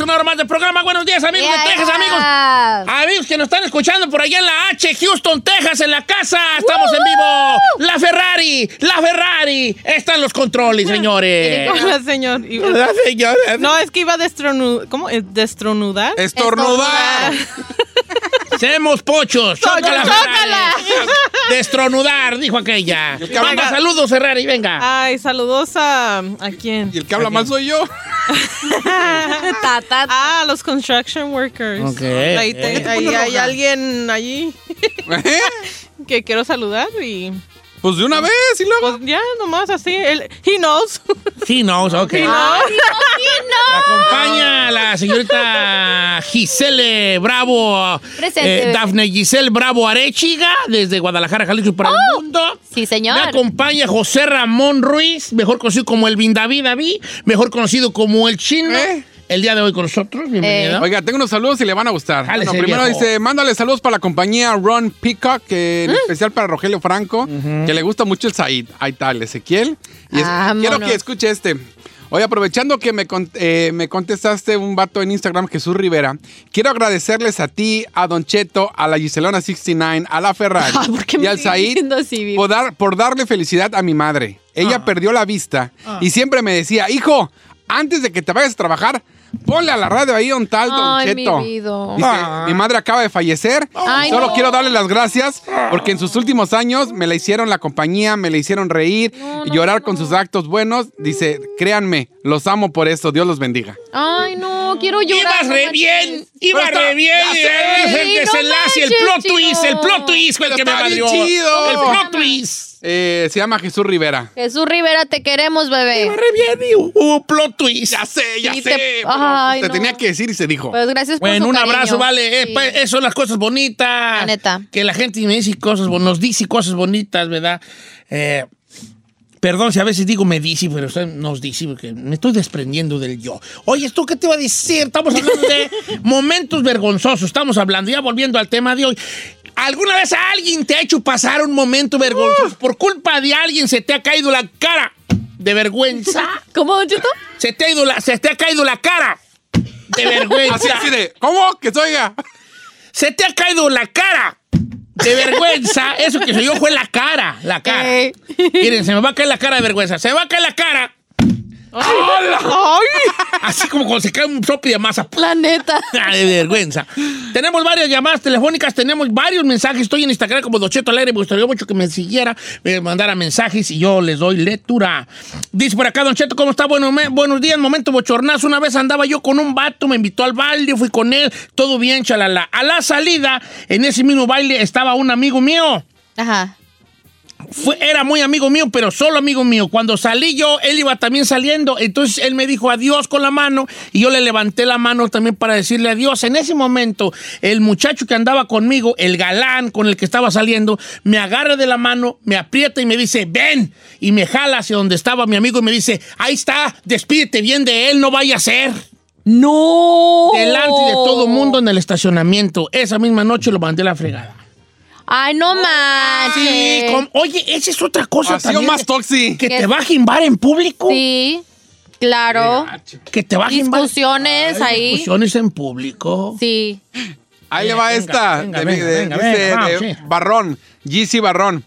Una hora más del programa. Buenos días, amigos Yeah, de Texas, yeah. amigos. Amigos que nos están escuchando por allá en la H, Houston, Texas, en la casa. Estamos en vivo. La Ferrari, la Ferrari. Están los controles, señores. Hola, señor. Y- La señora. No, es que iba a destronudar. ¿Cómo? ¿Eh, ¿Destronudar? Estornudar. Seamos pochos. Chócala, chócala. Destronudar, dijo aquella. que habla Venga, saludos, Ferrari, venga. Ay, saludos a. ¿A quién? Y el que habla mal soy yo. Ta, ta, Ah, los construction workers. Ok, Ahí, hay alguien allí ¿Eh? que quiero saludar y. Pues de una vez y luego. Pues ya, nomás así. Él, he knows. Sí, no, ok. La acompaña la señorita Gisele Bravo. Presente. eh, Dafne Giselle Bravo Arechiga, desde Guadalajara, Jalisco para el mundo. Sí, Me señor. acompaña José Ramón Ruiz, mejor conocido como el Vindaví David, mejor conocido como el Chino. ¿Eh? El día de hoy con nosotros, bienvenido. Oiga, tengo unos saludos y le van a gustar. Bueno, primero viejo. dice, mándale saludos para la compañía Ron Peacock, que en especial para Rogelio Franco, que le gusta mucho el Said. Ahí está, el Ezequiel. Y es- quiero que escuche este. Oye, aprovechando que me, eh, me contestaste un vato en Instagram, Jesús Rivera, quiero agradecerles a ti, a Don Cheto, a la Giselona 69, a la Ferrari Ay, ¿por qué me y al Said así, por, dar- por darle felicidad a mi madre. Ella perdió la vista y siempre me decía, hijo, antes de que te vayas a trabajar, ponle a la radio ahí un tal Don Ay, mi Cheto. vida. Dice, Ah. mi madre acaba de fallecer. Ay, Solo no. quiero darle las gracias porque en sus últimos años me la hicieron la compañía, me la hicieron reír y llorar con sus actos buenos. Dice, créanme, los amo por eso. Dios los bendiga. Ay, no, quiero llorar. Ibas no re bien, iba Pero está- re bien. el no desenlace, el plot twist, el plot twist fue el que me chido. El plot twist. Eh, se llama Jesús Rivera. Jesús Rivera, te queremos, Iba bebé. re bien y hubo plot twist. Ya sé, ya Sí, sé. te- Ay, te no. tenía que decir y se dijo. Pues gracias por Bueno, su un cariño. abrazo, vale. Eh, Sí. pues, eso son las cosas bonitas. La neta. Que la gente me dice cosas, bon- nos dice cosas bonitas, ¿verdad? Eh, perdón si a veces digo me dice, pero usted nos dice porque me estoy desprendiendo del yo. Oye, ¿esto qué te va a decir? Estamos hablando de momentos vergonzosos. Estamos hablando, ya volviendo al tema de hoy. ¿Alguna vez a alguien te ha hecho pasar un momento vergonzoso? Por culpa de alguien se te ha caído la cara de vergüenza. ¿Cómo, Don Cheto? Se te ha, ido la, se te ha caído la cara de vergüenza. Así, así de, ¿cómo? Que se oiga. Se te ha caído la cara de vergüenza. Eso que se yo fue la cara, la cara. Eh. Miren, se me va a caer la cara de vergüenza. Se me va a caer la cara. Así como cuando se cae un sopi de masa. La neta. de vergüenza. Tenemos varias llamadas telefónicas, tenemos varios mensajes. Estoy en Instagram como Docheto Alegre. Me gustaría mucho que me siguiera, me mandara mensajes y yo les doy lectura. Dice por acá, Don Cheto, ¿cómo está? Bueno, me- buenos días, momento bochornazo. Una vez andaba yo con un vato, me invitó al baile, fui con él, todo bien, chalala. A la salida, en ese mismo baile estaba un amigo mío. Ajá. Fue, era muy amigo mío, pero solo amigo mío. Cuando salí yo, él iba también saliendo. Entonces él me dijo adiós con la mano y yo le levanté la mano también para decirle adiós. En ese momento, el muchacho que andaba conmigo, el galán con el que estaba saliendo, me agarra de la mano, me aprieta y me dice, ven. Y me jala hacia donde estaba mi amigo y me dice, ahí está, despídete bien de él, no vaya a ser. ¡No! Delante de todo mundo en el estacionamiento. Esa misma noche lo mandé a la fregada. Ay, no manches. Sí, com- oye, esa es otra cosa Ha sido también. más toxi. Que te va a jimbar en público. Sí, claro. Que te va a jimbar. Discusiones Ay, ahí. Discusiones en público. Sí. Ahí le va venga, esta. venga, de- venga, de- venga, dice venga, de vamos, sí. Barrón, GC Barrón.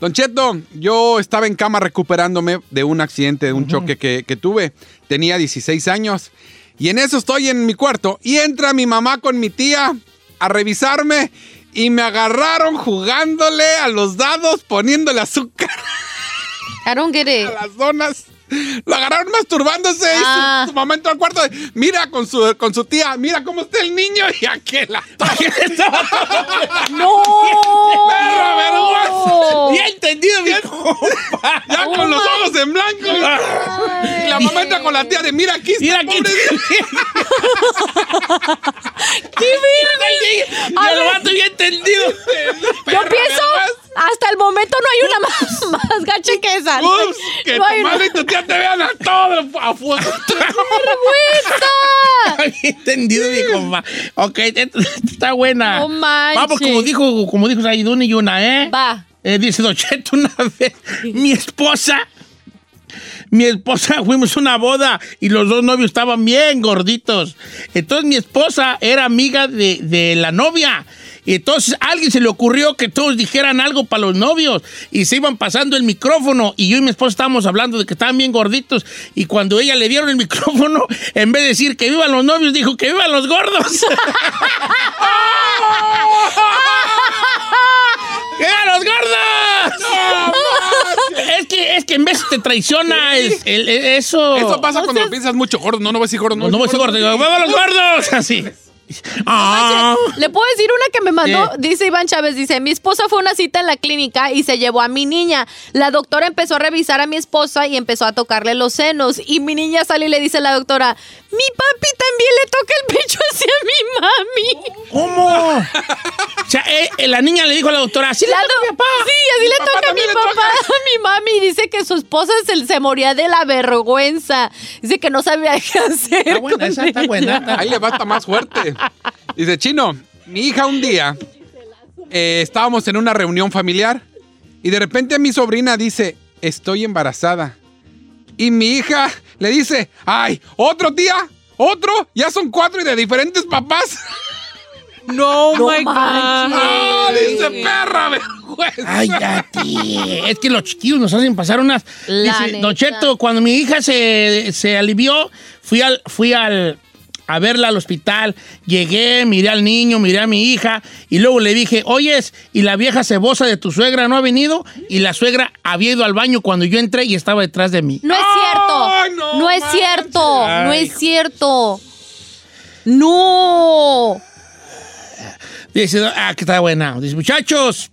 Don Cheto, yo estaba en cama recuperándome de un accidente, de un choque que, que tuve. Tenía 16 años. Y en eso estoy en mi cuarto. Y entra mi mamá con mi tía a revisarme. Y me agarraron jugándole a los dados, poniéndole azúcar I don't get it. a las donas. Lo agarraron masturbándose y Ah. su, su mamá entró al cuarto. de, mira con su, con su tía, mira cómo está el niño y aquella. ¡No! ¡Perra vergüenza! Bien entendido, compa. Ya con los ojos en blanco. Y la mamá entra con la tía de mira aquí está Mira aquí. pobre ¡Qué bien! Y el vato bien entendido. Yo pienso, hasta el momento no hay una más, más gacha que esa. Ups, que no hay tu una madre y tu tía te vean a todo a fuego. vergüenza. Bien entendido, mi compa. Ok, está buena. No manches. Vamos, como dijo, como dijo Saidun y una, ¿eh? Va. Eh, dice Don Cheto una vez, mi esposa, mi esposa, fuimos a una boda y los dos novios estaban bien gorditos. Entonces mi esposa era amiga de, de la novia. Y entonces a alguien se le ocurrió que todos dijeran algo para los novios y se iban pasando el micrófono y yo y mi esposa estábamos hablando de que estaban bien gorditos y cuando ella le dieron el micrófono, en vez de decir que vivan los novios, dijo que vivan los gordos. ¡Vivan los gordos! es, que, es que en vez te traiciona el- el- el- eso. Eso pasa cuando piensas mucho gordo. No, no voy a decir gordo. No, no voy a decir gordo, ¡vivan los gordos! Así. Ah. Le puedo decir una que me mandó, ¿Qué? dice Iván Chávez, dice, mi esposa fue a una cita en la clínica y se llevó a mi niña. La doctora empezó a revisar a mi esposa y empezó a tocarle los senos. Y mi niña sale y le dice a la doctora, mi papi también le toca el pecho hacia mi mami. ¿Cómo? O sea, eh, eh, la niña le dijo a la doctora, así le toca a mi papá. Sí, así le papá toca a mi le papá, toca. a mi mami. Dice que su esposa se, se moría de la vergüenza. Dice que no sabía qué hacer. Está buena, con esa está buena. Ahí le va hasta más fuerte. Dice, Chino, mi hija un día eh, estábamos en una reunión familiar y de repente mi sobrina dice, estoy embarazada. Y mi hija le dice, ay, ¿otro tía? ¿Otro? Ya son cuatro y de diferentes papás. No, No my God. ¡Ah! dice perra, vergüenza. Ay, ya, tía. Es que los chiquillos nos hacen pasar unas. La Dice, neta. Don Cheto, cuando mi hija se, se alivió, fui al, fui al a verla al hospital. Llegué, miré al niño, miré a mi hija y luego le dije, oyes, ¿y la vieja cebosa de tu suegra no ha venido? Y la suegra había ido al baño cuando yo entré y estaba detrás de mí. No es cierto. No no, es cierto. No es cierto. No. Dice, ah, que está buena. Dice, muchachos,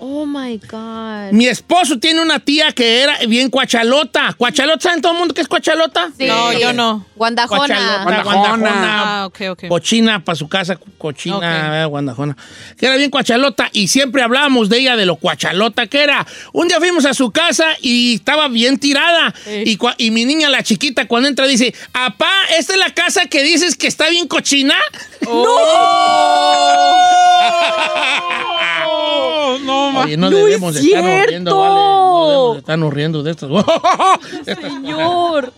Oh my God. mi esposo tiene una tía que era bien cuachalota. ¿Cuachalota? ¿Saben todo el mundo qué es cuachalota? Sí. No, yo no. Guandajona. Cuachalota, Guandajona. guandajona, Ah, ok, ok. cochina para su casa, cochina, eh, guandajona. Que era bien cuachalota y siempre hablábamos de ella, de lo cuachalota que era. Un día fuimos a su casa y estaba bien tirada. Y, cua- y mi niña, la chiquita, cuando entra dice, apá, ¿esta es la casa que dices que está bien cochina? Oh, no, Oye, no, ¡No debemos es estarnos cierto! riendo, vale. No debemos estarnos riendo de estas. Señor.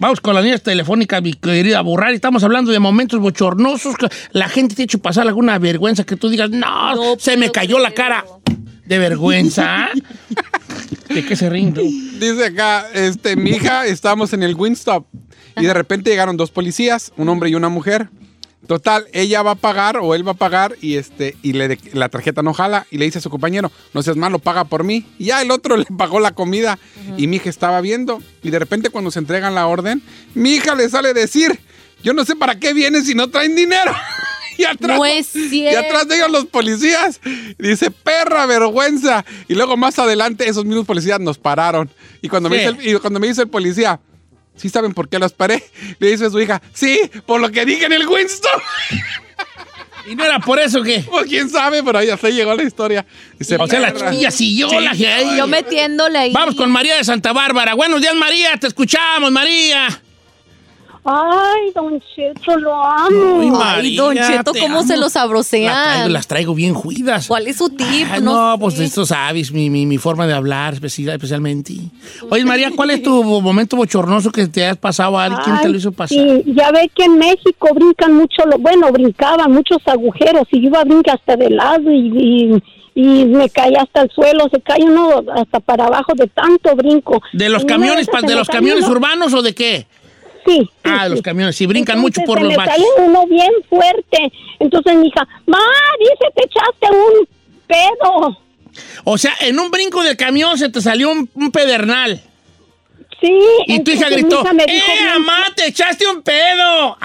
Vamos con las líneas telefónicas, mi querida Burrari. Estamos hablando de momentos bochornosos. que La gente te ha hecho pasar alguna vergüenza que tú digas, no, No se me cayó la cara de vergüenza. ¿De qué se tú? Dice acá, este, mi hija, estábamos en el Winstop y de repente llegaron dos policías, un hombre y una mujer. Total, ella va a pagar o él va a pagar y este y le de- la tarjeta no jala y le dice a su compañero, no seas malo, paga por mí. Y ya el otro le pagó la comida y mi hija estaba viendo y de repente cuando se entregan la orden, mi hija le sale a decir, yo no sé para qué vienen si no traen dinero. Y atrás, No es y atrás de ellos los policías. Dice, perra vergüenza. Y luego más adelante esos mismos policías nos pararon. Y cuando, me, ¿Qué? dice el, y cuando me dice el policía, ¿sí saben por qué los paré? Le dice a su hija, sí, por lo que dije en el Winston. ¿Y no era por eso que? Pues quién sabe, pero ahí hasta llegó la historia. O sea, la chiquilla siguió la que Yo metiéndole ahí. Vamos con María de Santa Bárbara. Buenos días, María. Te escuchamos, María. Ay, Don Cheto, lo amo. Ay, Ay, Don Cheto, ¿cómo amo. se los La traigo- las traigo bien juidas. ¿Cuál es su tip? Ay, no, sé. pues esto sabes, mi, mi, mi forma de hablar especi- especialmente. Oye, María, ¿cuál es tu momento bochornoso que te has pasado a alguien? ¿Quién te lo hizo pasar? Sí, ya ve que en México brincan mucho, lo- bueno, brincaban muchos agujeros y yo iba a brincar hasta de lado y, y, y me caí hasta el suelo, se cae uno hasta para abajo de tanto brinco. ¿De los camiones, de los camiones urbanos o de qué? Sí. Ah, los sí. camiones, sí, brincan mucho por se los me baches. sale uno bien fuerte. Entonces mi hija, ma, dice, te echaste un pedo. O sea, en un brinco del camión se te salió un, un pedernal. Sí. Y tu hija gritó, hija me ¡eh, dijo mamá, te echaste un pedo!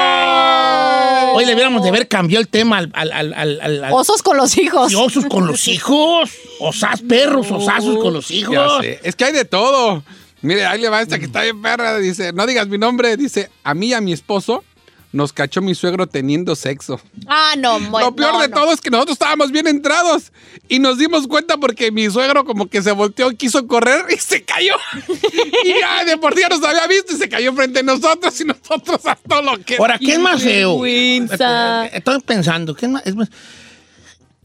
¡Ay! Hoy debiéramos de haber cambiado el tema al... al, al, al- al- al- Osos con los hijos. Sí, osos con los hijos. Osas perros, osazos con los hijos. Ya sé. Es que hay de todo. Mire, ahí le va esta que está bien perra. Dice, no digas mi nombre. Dice, a mí y a mi esposo nos cachó mi suegro teniendo sexo. Ah, no, mo- Lo peor no, de no. todo es que nosotros estábamos bien entrados y nos dimos cuenta porque mi suegro como que se volteó, quiso correr y se cayó. y ya de por día nos había visto y se cayó frente a nosotros y nosotros a todo lo que... Ahora, ¿qué es más feo? Estoy pensando, ¿qué es más, es más-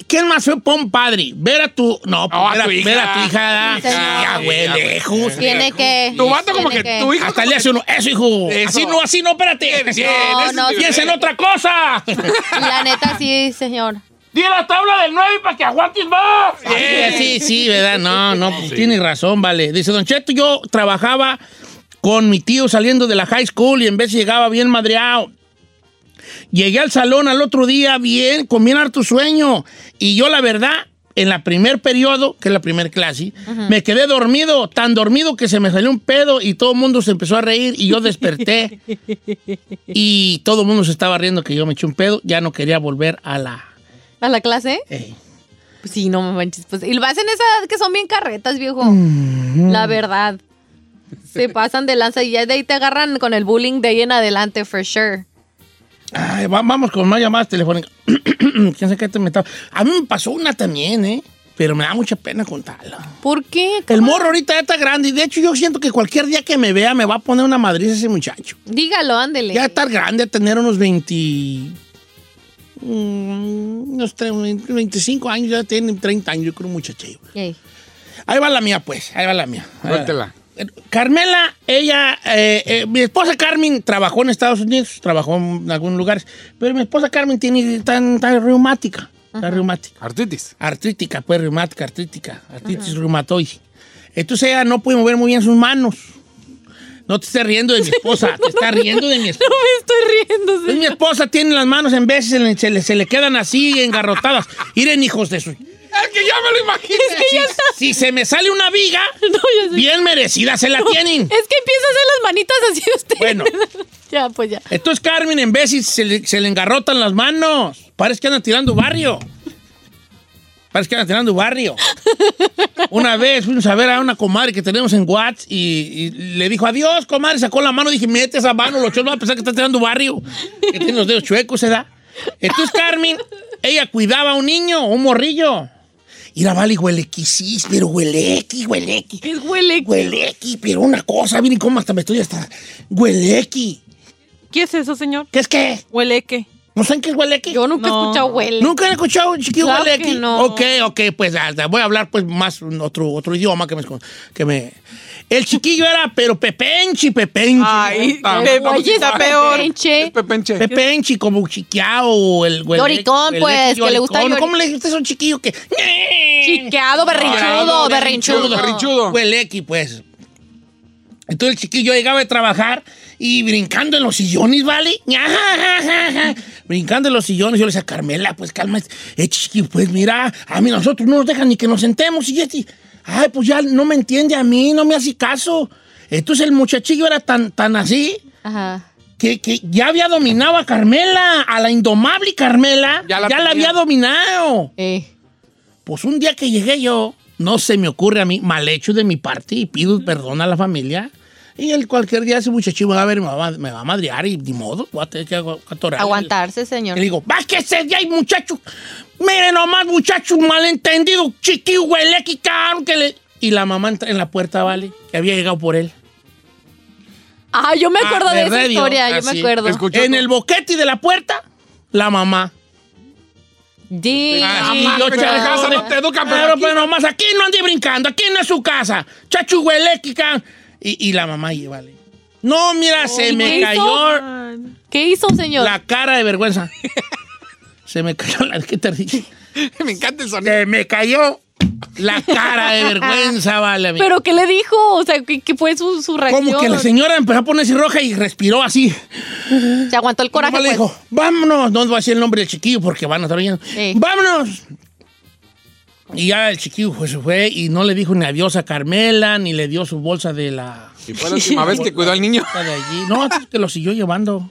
¿qué es más feo para un padre? Ver a tu... No, No, a ver, a, tu hija. ver a tu hija. Sí, ya, güey, lejos. Tiene que. Tu vato como que tu hijo... Hasta le hace uno, eso, hijo. Eso. Así no, así no, espérate. Bien, No, no, Piensa en otra cosa. La neta, sí, señor. Di la tabla del 9 para que aguantes más. Sí, sí, ¿verdad? No, no, pues tienes razón, vale. Dice, Don Cheto, yo trabajaba con mi tío saliendo de la high school y en vez llegaba bien madreado. Llegué al salón al otro día bien, con bien harto sueño. Y yo, la verdad, en la primer periodo, que es la primer clase, me quedé dormido, tan dormido que se me salió un pedo y todo el mundo se empezó a reír y yo desperté. y todo el mundo se estaba riendo que yo me eché un pedo. Ya no quería volver a la... ¿A la clase? Pues sí, no me manches. Pues, y lo hacen esa edad que son bien carretas, viejo. Mm. La verdad. Se pasan de lanza y ya de ahí te agarran con el bullying de ahí en adelante, for sure. Ay, va- vamos con más llamadas telefónicas. ¿Quién sabe qué te me estaba- A mí me pasó una también, ¿eh? Pero me da mucha pena contarla. ¿Por qué? El morro ahorita ya está grande y de hecho yo siento que cualquier día que me vea me va a poner una madriz ese muchacho. Dígalo, ándele. Ya estar grande, a tener unos 20... mm, unos tre- 25 años, ya tiene 30 años, yo creo, un muchachillo. Ey. Ahí va la mía, pues. Ahí va la mía. Eh, Carmela, ella, eh, eh, mi esposa Carmen trabajó en Estados Unidos, trabajó en algunos lugares, pero mi esposa Carmen tiene tan, tan reumática, tan reumática, Artritis. artrítica, pues reumática, artrítica, artritis reumatoide. Entonces ella no puede mover muy bien sus manos. No te estés riendo de mi esposa, te estás riendo de mi esposa. No me estoy riendo, Pues mi esposa tiene las manos en veces, se le, se le- se le quedan así engarrotadas. Miren, hijos de su... Es que ya me lo imagino. Si se me sale una viga, No, bien merecida se la tienen. Es que empieza a hacer las manitas así usted. Bueno. ya, pues ya. Entonces Carmen en veces se le, se le engarrotan las manos. Parece que anda tirando barrio. Parece que anda tirando barrio. Una vez fuimos a ver a una comadre que tenemos en Watts y, y le dijo, adiós, comadre. Sacó la mano, dije, mete esa mano, los chavos van a pensar que está tirando barrio. Que tiene los dedos chuecos, ¿se da? Entonces Carmen, ella cuidaba a un niño, un morrillo. Y la vale huelequisís, pero huelequi, huelequi. ¿Qué huele? Huelequi, pero una cosa, miren cómo hasta me estoy hasta... Huelequi. ¿Qué es eso, señor? ¿Qué es qué? Huele que. ¿No saben qué es huelequi? Yo nunca he escuchado huele. ¿Nunca han escuchado un chiquillo Claro huelequi? no. Ok, ok, pues ah, voy a hablar pues más otro, otro idioma que me, que me... El chiquillo era, pero pepenchi, pepenchi. Ay, Ah, pe- vamos, Oye, está peor. Es Pepenche. Pepenchi, como chiqueado, o el huelequi. Lloricón, pues, que le gusta lloricón. llori- ¿Cómo le gusta a un chiquillo que... Chiqueado, berrinchudo, berrinchudo. berrinchudo. Huelequi, pues. Entonces el chiquillo llegaba de trabajar y brincando en los sillones, ¿vale? brincando en los sillones. Yo le decía, Carmela, pues calma. Eh, pues mira, a mí nosotros no nos dejan ni que nos sentemos. Y este, ay, pues ya no me entiende a mí, no me hace caso. Entonces el muchachillo era tan, tan así Ajá. que, que ya había dominado a Carmela, a la indomable Carmela. Ya Ya la había dominado. Eh. Pues un día que llegué yo, no se me ocurre a mí, mal hecho de mi parte, y pido perdón a la familia. Y el cualquier día ese muchachito va a ver, me va, a- me va a madrear y ni modo, voy a tener que atorar. Aguantarse, señor. Y le digo, bájese de ahí, muchacho. Mire nomás, muchacho, malentendido, chiquillo, huele que le... Y la mamá entra en la puerta, ¿vale? Que había llegado por él. Ah, yo me acuerdo Ah, de esa ¿verdad, Dios? historia, yo Así. me acuerdo. Escuchó En todo. el boquete de la puerta, la mamá. Mamá, yo casa no te educan, pero Pero, pero nomás aquí no ande brincando, aquí no es su casa. Chachu huelequica. Y, y la mamá, y vale. No, mira, se ¿y me qué hizo? cayó ¿Qué hizo, señor? la cara de vergüenza. se me cayó la. ¿Qué te dije? Me encanta el sonido. Se me cayó la cara de vergüenza, vale. amigo. ¿Pero qué le dijo? O sea, ¿qué, qué fue su, su reacción? Como que la señora empezó a ponerse roja y respiró así. Se aguantó el coraje, Nomás le pues. dijo, vámonos. No voy a decir el nombre del chiquillo porque van a estar oyendo. Sí. ¡Vámonos! Y ya el chiquillo pues, se fue y no le dijo ni adiós a Carmela, ni le dio su bolsa de la... Y fue la última vez que cuidó al niño. de allí. No, es que lo siguió llevando.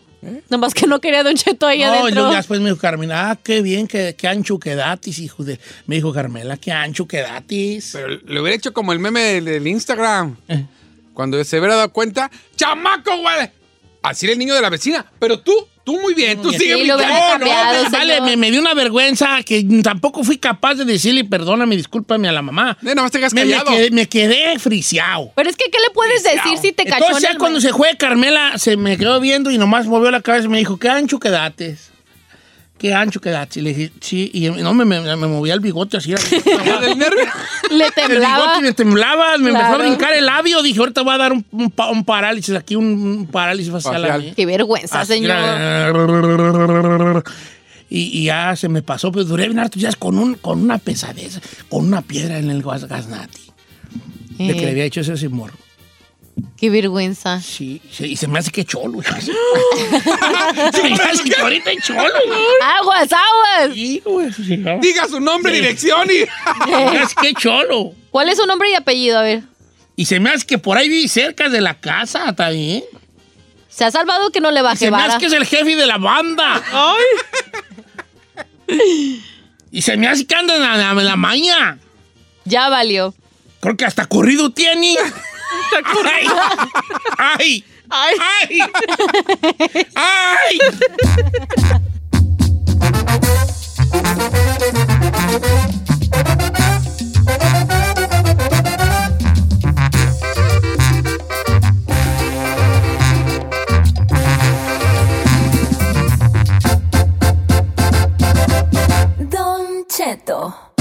Nomás que no quería Don Cheto ahí No, adentro. luego ya después me dijo Carmela, ah, qué bien, qué, qué ancho quedatis, hijo de... Me dijo Carmela, qué ancho quedatis. Pero le hubiera hecho como el meme del, del Instagram. Eh. Cuando se hubiera dado cuenta, ¡chamaco, güey! Así era el niño de la vecina. Pero tú, tú muy bien, tú Sí, sigue lo hubiera brincando. cambiado, No, vale, me, me dio una vergüenza que tampoco fui capaz de decirle perdóname, discúlpame a la mamá. Nada más te quedas Me, me callado. quedé, me quedé friseado. Pero es que, ¿qué le puedes decir si te cachó Entonces en ya el cuando se fue Carmela, se me quedó viendo y nomás movió la cabeza y me dijo, qué ancho quedates. Qué ancho quedates. Y le dije, sí, y no me, me, me movía el bigote así. Le el temblaba. bigote me temblaba, me empezó a brincar el labio. Dije, ahorita voy a dar un, un pa- un parálisis aquí, un, un parálisis facial. Facial. Qué vergüenza, Así señor. era. Y, y ya se me pasó, pero duré bien hartos días con, un, con una pesadez, con una piedra en el gas- gaznati. De que le Eh, había hecho ese morro. Qué vergüenza. Sí, sí, y se me hace que cholo. se me hace que ahorita es cholo. ¡Aguas, aguas! Sí, güey, sí, no. Diga su nombre, Sí. dirección y... Se me hace que cholo. ¿Cuál es su nombre y apellido? A ver. Y se me hace que por ahí vive cerca de la casa también. ¿Se ha salvado que no le Y baje se me hace que es el jefe de la banda. Y se me hace que anda en la, en la maña. Ya valió. Creo que hasta corrido tiene. ¡Ay! ¡Ay! ¡Ay! ¡Ay! Don Cheto.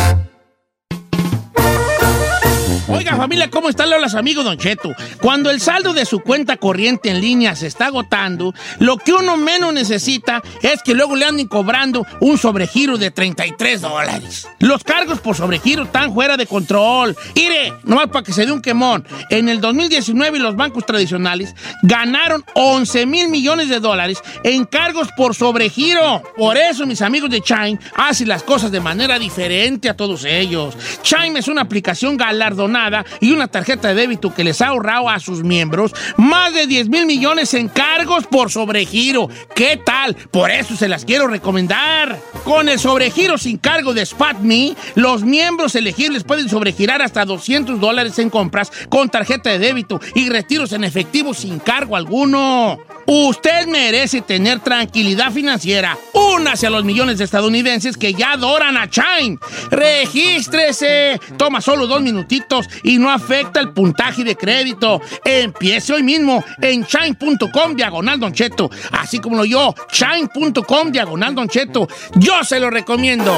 Oiga, familia, ¿cómo están los amigos, Don Cheto? Cuando el saldo de su cuenta corriente en línea se está agotando, lo que uno menos necesita es que luego le anden cobrando un sobregiro de 33 dólares. Los cargos por sobregiro están fuera de control. Mire, nomás para que se dé un quemón. En el 2019 los bancos tradicionales ganaron 11 mil millones de dólares en cargos por sobregiro. Por eso mis amigos de Chime hacen las cosas de manera diferente a todos ellos. Chime es una aplicación galardonada y una tarjeta de débito que les ha ahorrado a sus miembros más de 10 mil millones en cargos por sobregiro. ¿Qué tal? Por eso se las quiero recomendar. Con el sobregiro sin cargo de SpotMe, los miembros elegibles pueden sobregirar hasta 200 dólares en compras con tarjeta de débito y retiros en efectivo sin cargo alguno. Usted merece tener tranquilidad financiera. Únase a los millones de estadounidenses que ya adoran a Chime. Regístrese. Toma solo dos minutitos y no afecta el puntaje de crédito. Empiece hoy mismo en chime.com diagonal Don Cheto. Así como lo yo, chime.com diagonal Don Cheto. Yo se lo recomiendo.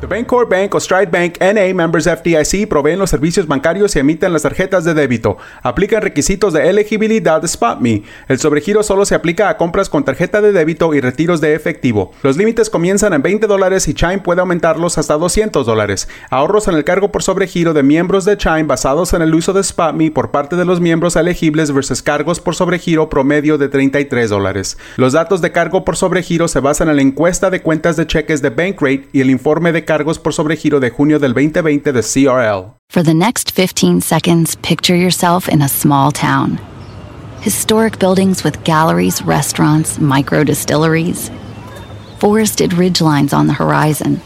The Bancorp Bank o Stride Bank NA members FDIC proveen los servicios bancarios y emiten las tarjetas de débito. Aplican requisitos de elegibilidad de SpotMe. El sobregiro solo se aplica a compras con tarjeta de débito y retiros de efectivo. Los límites comienzan en 20 dólares y Chime puede aumentarlos hasta 200 dólares. Ahorros en el cargo por sobregiro de miembros de Chime basados en el uso de SpotMe por parte de los miembros elegibles versus cargos por sobregiro promedio de 33 dólares. Los datos de cargo por sobregiro se basan en la encuesta de cuentas de cheques de Bankrate y el informe de cargos por sobregiro de junio del 2020 de CRL. For the next 15 seconds, picture yourself in a small town. Historic buildings with galleries, restaurants, micro distilleries. Forested ridgelines on the horizon.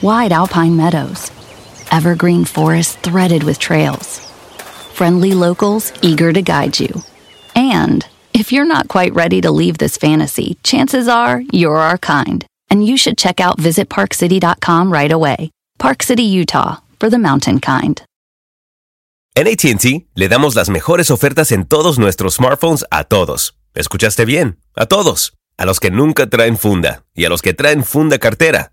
Wide alpine meadows. Evergreen forests threaded with trails. Friendly locals eager to guide you. And if you're not quite ready to leave this fantasy, chances are you're our kind. And you should check out visitparkcity.com right away. Park City, Utah, for the mountain kind. En ATT le damos las mejores ofertas en todos nuestros smartphones a todos. ¿Escuchaste bien? A todos. A los que nunca traen funda y a los que traen funda cartera.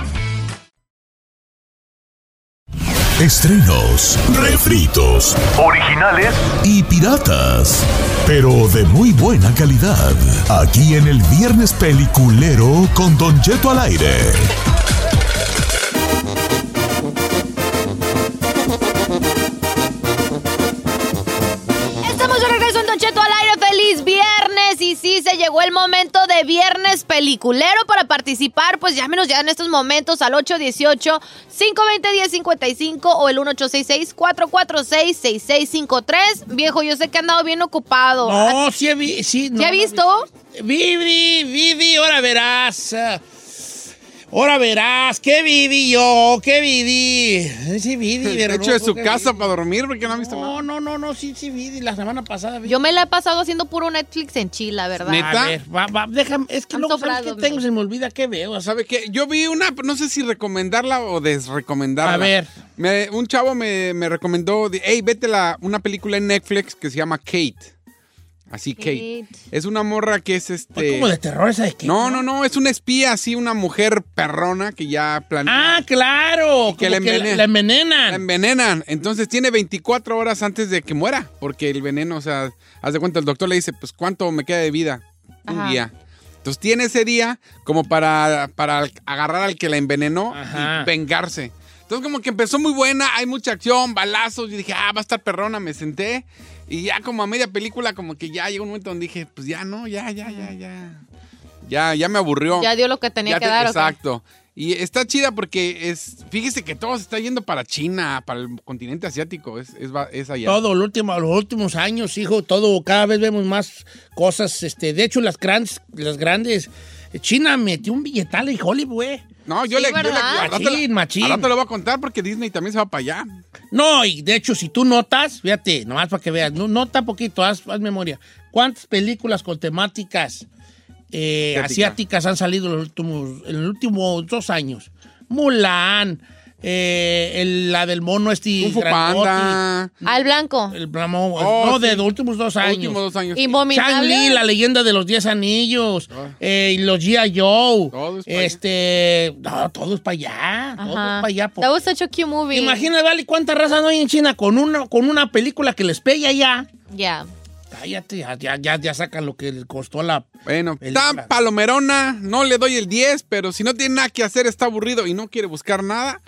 Estrenos, refritos, originales y piratas. Pero de muy buena calidad. Aquí en el Viernes Peliculero con Don Cheto al aire. Estamos de regreso en Don Cheto al aire. ¡Feliz viernes! Y sí, se llegó el momento de viernes peliculero para participar. Pues llámenos ya en estos momentos al 818-520-1055 o el 1866-446-6653. Viejo, yo sé que he andado bien ocupado. No, sí, he vi- sí, no, ¿Sí ha no, visto? Vivi, Vivi, ahora verás. Ahora verás, ¿qué viví yo? ¿Qué viví? Sí, viví, De hecho, de su ¿qué casa viví? para dormir porque no ha visto nada. No, no, no, no, sí, sí, vi. La semana pasada vi. Yo me la he pasado haciendo puro Netflix en Chile, ¿verdad? A ver, va, va, déjame, es que Han luego ¿sabes sobrado, qué tengo, se me olvida qué veo. ¿Sabe qué? Yo vi una, no sé si recomendarla o desrecomendarla. A ver. Me- un chavo me, me recomendó, hey, vete la, una película en Netflix que se llama Kate. Así, Kate. Es una morra que es este... como de terror esa de Kate, No, no, no, es una espía así, una mujer perrona que ya planea. Ah, claro. que la, que envenen- la envenenan. La envenenan. Entonces tiene 24 horas antes de que muera. Porque el veneno, o sea, haz de cuenta, el doctor le dice, pues, ¿cuánto me queda de vida? Un día. Entonces tiene ese día como para, para agarrar al que la envenenó Ajá. y vengarse. Entonces como que empezó muy buena, hay mucha acción, balazos. Yo dije, ah, va a estar perrona, me senté. Y ya como a media película, como que ya llegó un momento donde dije, pues ya no, ya, ya, ya, ya. Ya, ya me aburrió. Ya dio lo que tenía Ya que te- dar. Exacto. Y está chida porque es, fíjese que todo se está yendo para China, para el continente asiático, es, es, va- es allá. Todo, el último, los últimos años, hijo, todo, cada vez vemos más cosas. Este, de hecho, las grandes, las grandes. China metió un billetal en Hollywood, güey. No, yo Sí, le, yo le- Machín, machín. al rato le voy a contar porque Disney también se va para allá. No, y de hecho, si tú notas, fíjate, nomás para que veas, no, nota poquito, haz, haz memoria. ¿Cuántas películas con temáticas eh, Asiática. asiáticas han salido en los últimos, en los últimos dos años? Mulan, eh, el- la del mono este Kung Fu grandote, Panda. Al blanco. El Bramo- Oh, no, sí. de los últimos dos años. Últimos dos años. La leyenda de los 10 anillos, eh, y los G.I. Joe, Ah. Todo es este, no, todo es para allá, todo es para allá. po- That was such a cute movie. Imagina, Vale, cuánta raza no hay en China con una, con una película que les pegue allá. Ya. Cállate, ya, ya, ya, ya sacan lo que les costó la... Bueno, Película. tan palomerona, no le doy el 10, pero si no tiene nada que hacer, está aburrido y no quiere buscar nada,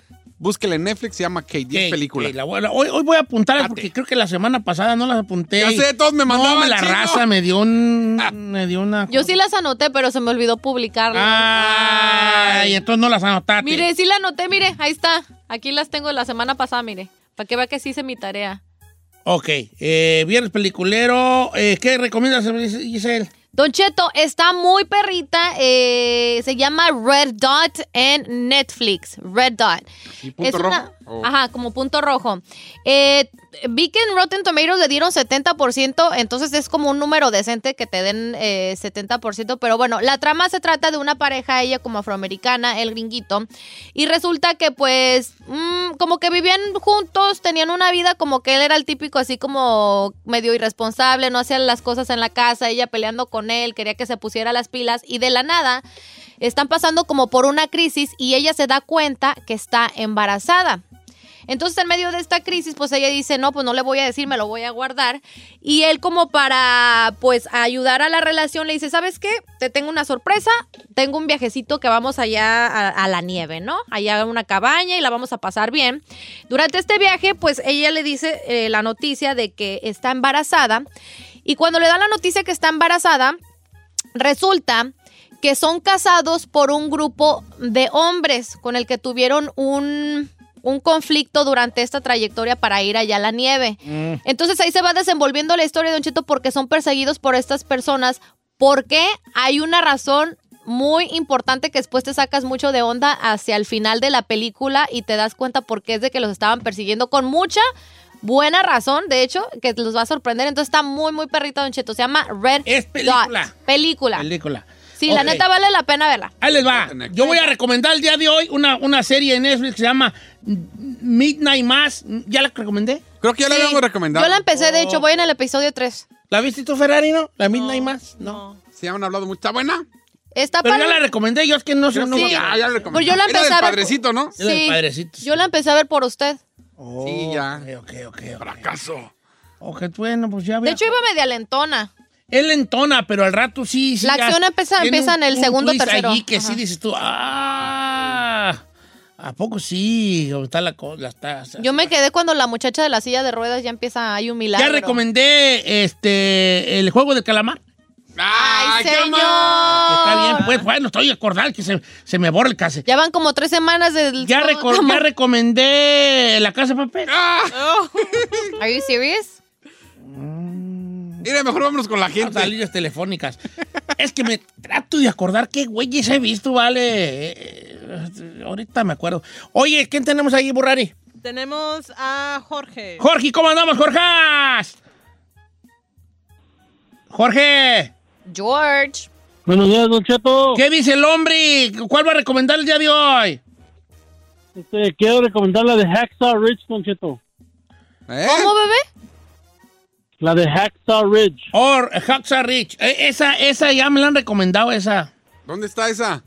búsquele en Netflix, se llama Kate, 10 Ok, películas. la hoy, hoy voy a apuntar Date. porque creo que la semana pasada no las apunté. Ya sé, todos me No, mandaban, me la chino. raza me dio un... me dio una... Yo sí las anoté, pero se me olvidó publicarlas. Ay, entonces no las anotaste. Mire, sí la anoté, mire, ahí está. Aquí las tengo la semana pasada, mire. Para que vea que sí hice mi tarea. Ok, eh, viernes peliculero. eh, ¿Qué recomiendas, Giselle? Don Cheto, está muy perrita. eh, se llama Red Dot en Netflix. Red Dot. ¿Y punto rojo? Oh. Ajá, como punto rojo. Eh, vi que en Rotten Tomatoes le dieron 70%, entonces es como un número decente que te den eh, 70%. Pero bueno, la trama se trata de una pareja, ella como afroamericana, el gringuito. Y resulta que pues, mm, como que vivían juntos, tenían una vida como que él era el típico así como medio irresponsable, no hacía las cosas en la casa, ella peleando con él, quería que se pusiera las pilas. Y de la nada están pasando como por una crisis y ella se da cuenta que está embarazada. Entonces, en medio de esta crisis, pues ella dice, no, pues no le voy a decir, me lo voy a guardar. Y él como para, pues, ayudar a la relación, le dice, ¿sabes qué? Te tengo una sorpresa, tengo un viajecito que vamos allá a, la nieve, ¿no? Allá a una cabaña y la vamos a pasar bien. Durante este viaje, pues ella le dice eh, la noticia de que está embarazada. Y cuando le dan la noticia que está embarazada, resulta que son casados por un grupo de hombres con el que tuvieron un, un conflicto durante esta trayectoria para ir allá a la nieve. Entonces ahí se va desenvolviendo la historia de Don Cheto porque son perseguidos por estas personas porque hay una razón muy importante que después te sacas mucho de onda hacia el final de la película y te das cuenta por qué es de que los estaban persiguiendo con mucha buena razón, de hecho, que los va a sorprender. Entonces está muy, muy perrita Don Cheto. Se llama Red Es película. Dot. Película. Película. Sí, la neta vale la pena verla. Ahí les va. Yo voy a recomendar el día de hoy una, una serie en Netflix que se llama Midnight Mass. ¿Ya la recomendé? Creo que ya la Sí. habíamos recomendado. Yo la empecé, de hecho, voy en el episodio 3. ¿La viste tú, Ferrari, no? ¿La Midnight Mass? No. Sí, han hablado mucho. ¿Está buena? Está Pero para... ya la recomendé, yo es que no sé. No, no- ya, ya la recomendamos. Pues yo la Era empecé del a ver- padrecito, ¿no? Es del Sí. padrecito. Yo la empecé a ver por usted. Sí, ya. Ok, ok, ok. Fracaso. Ok, bueno, pues ya De veo. hecho, iba media lentona. Es lentona, pero al rato sí. sí La acción empieza- empieza en el segundo, twist tercero. allí que sí dices tú, ¡ah! ¿A poco sí? ¿O Está la cosa. Está, Yo me quedé cuando la muchacha de la silla de ruedas ya empieza, hay un milagro. ya recomendé este el juego del calamar. ¡Ay, señor! está bien, pues bueno, estoy acordado que se, se me borra el case. Ya van como tres semanas del... Ya, reco- ya recomendé La Casa de Papel. Are you serious? Mira, mejor vámonos con la Las gente. líneas telefónicas. es que me trato de acordar qué güeyes he visto, vale. Eh, eh, ahorita me acuerdo. Oye, ¿quién tenemos ahí, Burrari? Tenemos a Jorge. Jorge, ¿cómo andamos, Jorge? Jorge. George. Buenos días, Don Cheto. ¿Qué dice el hombre? ¿Cuál va a recomendar el día de hoy? Este, quiero recomendar la de Hacksaw Ridge, Don Cheto. ¿Eh? ¿Cómo, bebé? La de Hacksaw Ridge. Or Hacksaw Ridge. Eh, esa, esa ya me la han recomendado, esa. ¿Dónde está esa?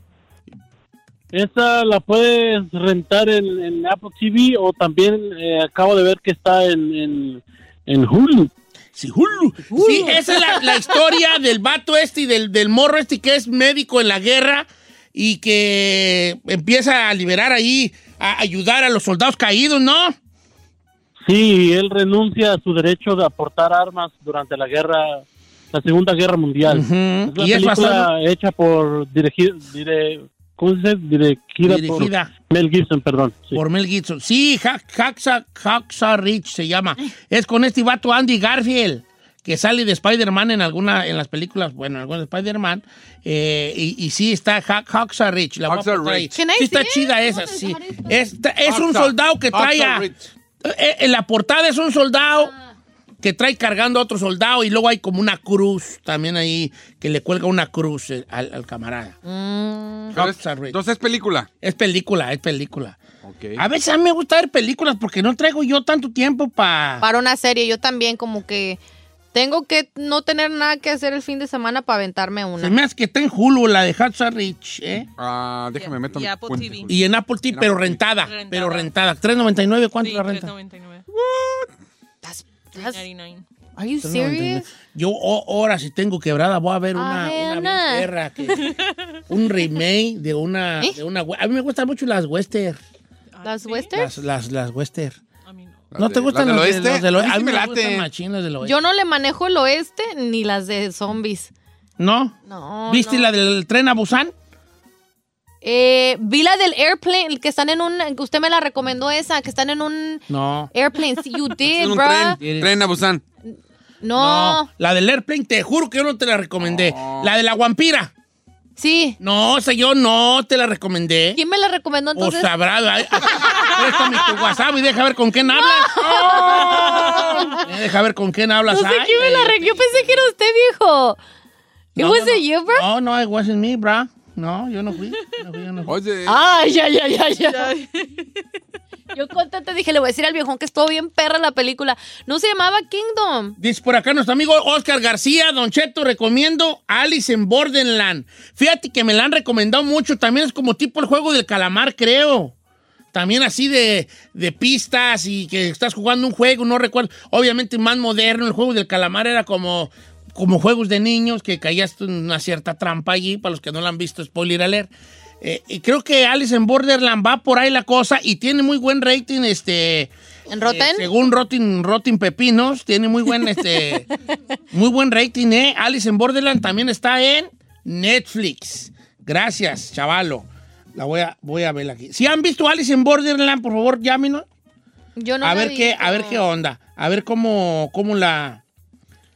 Esta la puedes rentar en, en Apple TV o también eh, acabo de ver que está en, en, en Hulu. Sí, Hulu. Sí, esa es la, la historia del vato este y del, del morro este que es médico en la guerra y que empieza a liberar ahí, a ayudar a los soldados caídos, ¿no? Sí, él renuncia a su derecho de aportar armas durante la guerra, la Segunda Guerra Mundial. Ujú. Es una Y película hecha por dirigir, dire- ¿cómo se dice? Dirigida, Dirigida. por Mel Gibson, perdón. sí. Por Mel Gibson. Sí, Hacksaw Hacksaw Ridge se llama. Es con este vato Andy Garfield, que sale de Spider-Man en alguna, en las películas, bueno, en algunas de Spider-Man. eh, y, y sí está Hacksaw Ridge. La I Sí está chida esa, sí. Es, es un soldado que trae a- en la portada es un soldado que trae cargando a otro soldado y luego hay como una cruz también ahí que le cuelga una cruz eh, al, al camarada. Mm. Entonces es película. Es película, es película. Ok. A veces a mí me gusta ver películas porque no traigo yo tanto tiempo para... Para una serie, yo también como que tengo que no tener nada que hacer el fin de semana para aventarme Se una. me hace que está en Hulu, la de Hacksaw Ridge, ¿eh? Ah, déjame meter y mi Apple. TV. Y en Apple TV, En pero Apple TV. rentada, Rentada. pero rentada. ¿3.99 cuánto Sí, la renta? 3.99. That's- 3.99. Are you 3.99. serious? Yo oh, ahora si tengo quebrada voy a ver una, Ah, perra que- un remake de una, ¿Eh? de una... A mí me gustan mucho las western. ¿Las ¿sí? westerns? Las, las, las western. No. Las ¿No de- te gustan las las del de- oeste? A mí me late. Yo no le manejo el oeste ni las de zombies. ¿No? No. ¿Viste no. la del tren a Busan? Eh, vi la del airplane, que están en un. Usted me la recomendó esa, que están en un No. airplane. Sí, you did, un bro. tren, tren a Busan. No. No, la del Airplane, te juro que yo no te la recomendé. La de la Vampira. Sí. No, o sea, yo no te la recomendé. ¿Quién me la recomendó O entonces? sabrá, ay, préstame tu WhatsApp y deja ver con quién hablas. Eh, Deja ver con quién hablas. No sé Ay, quién me la re- Yo pensé que era usted, viejo. It No, wasn't no, no. you, bro? No, no, it wasn't me, bro. No, yo no fui. No fui, yo no fui. Oye, Ay, ay, ay, ay, ay. Yo contenta dije, le voy a decir al viejón que estuvo bien perra la película. No se llamaba Kingdom. Dice por acá nuestro amigo Oscar García, Don Cheto, recomiendo Alice en Borderland. Fíjate que me la han recomendado mucho. También es como tipo el juego del calamar, creo. También así de, de pistas y que estás jugando un juego, no recuerdo. Obviamente más moderno, el juego del calamar era como, como juegos de niños, que caías en una cierta trampa allí, para los que no la han visto, spoiler alert. Eh, y creo que Alice en Borderland va por ahí la cosa y tiene muy buen rating, este... ¿En Rotten? eh, según Rotten, Rotten Pepinos, tiene muy buen, este, muy buen rating, ¿eh? Alice en Borderland también está en Netflix. Gracias, chavalo. La voy a, voy a verla aquí. Si han visto Alice en Borderland, por favor, llámenos. Yo no a ver qué, visto. a ver qué onda. A ver cómo, cómo la,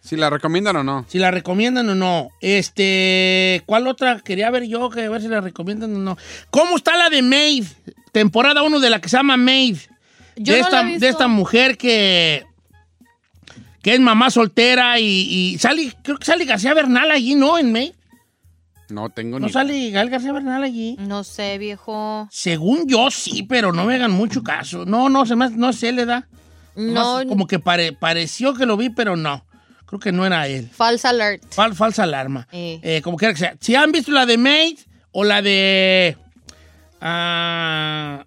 si la recomiendan o no. si la recomiendan o no. Este, ¿cuál otra quería ver yo? Que a ver si la recomiendan o no. ¿Cómo está la de Maeve? Temporada 1 de la que se llama Maeve. Yo de, no esta, la he visto. de esta mujer que, que es mamá soltera y, y sale, creo que sale García Bernal allí, ¿no? En Maeve. No tengo ¿No ni. sale Gal García Bernal allí? No sé, viejo. Según yo sí, pero no me hagan mucho caso. No, no, se me, no sé, le da. No, como que pare- pareció que lo vi, pero no. Creo que no era él. false alert. Fal- falsa alarma. Eh. Eh, como quiera que sea. Si han visto la de Maid o la de ah,